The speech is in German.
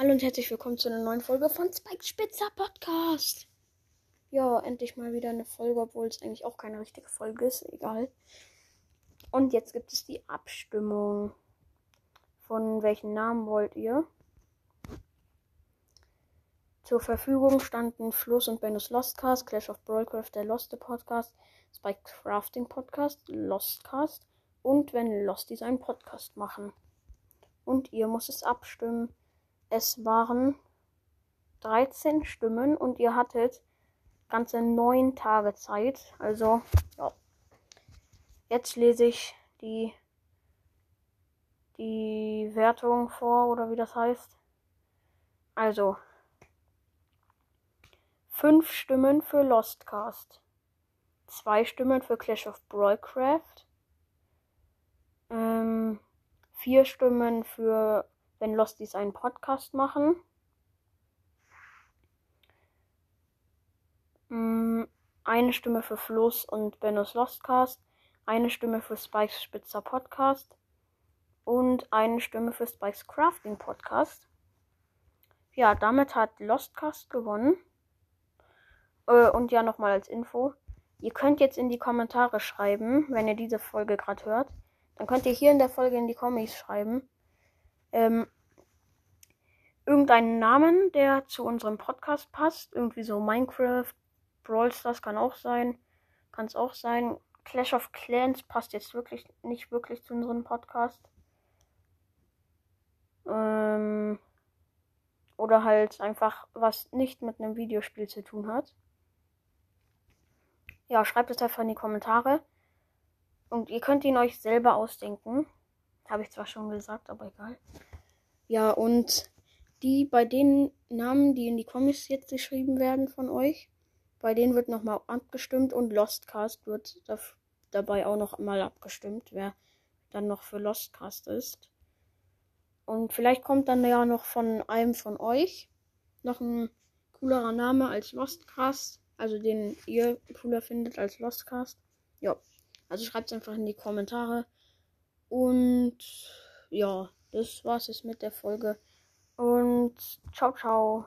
Hallo und herzlich willkommen zu einer neuen Folge von Spike Spitzer Podcast. Ja, endlich mal wieder eine Folge, obwohl es eigentlich auch keine richtige Folge ist. Egal. Und jetzt gibt es die Abstimmung. Von welchen Namen wollt ihr? Zur Verfügung standen Fluss und Benus Lostcast, Clash of Broadcraft, der Loste Podcast, Spike Crafting Podcast, Lostcast und wenn Losties einen Podcast machen. Und ihr müsst es abstimmen. Es waren 13 Stimmen und ihr hattet ganze neun Tage Zeit. Also, ja. Jetzt lese ich die, die Wertung vor oder wie das heißt. Also, fünf Stimmen für Lostcast, zwei Stimmen für Clash of Broadcraft, ähm, Stimmen für wenn Losties einen Podcast machen. Mm, eine Stimme für Fluss und Bennos Lostcast, eine Stimme für Spikes Spitzer Podcast und eine Stimme für Spikes Crafting Podcast. Ja, damit hat Lostcast gewonnen. Äh, und ja, nochmal als Info. Ihr könnt jetzt in die Kommentare schreiben, wenn ihr diese Folge gerade hört. Dann könnt ihr hier in der Folge in die Kommis schreiben, ähm, irgendeinen Namen, der zu unserem Podcast passt. Irgendwie so Minecraft, Brawl Stars kann auch sein. Kann es auch sein. Clash of Clans passt jetzt wirklich nicht wirklich zu unserem Podcast. Ähm, oder halt einfach was nicht mit einem Videospiel zu tun hat. Ja, schreibt es einfach in die Kommentare. Und ihr könnt ihn euch selber ausdenken. Habe ich zwar schon gesagt, aber egal. Ja, und die bei den Namen, die in die Comics jetzt geschrieben werden von euch, bei denen wird nochmal abgestimmt und Lostcast wird da, dabei auch noch mal abgestimmt, wer dann noch für Lostcast ist. Und vielleicht kommt dann ja noch von einem von euch noch ein coolerer Name als Lostcast, also den ihr cooler findet als Lostcast. Ja, also schreibt es einfach in die Kommentare. Und ja, das war's jetzt mit der Folge. Und ciao, ciao.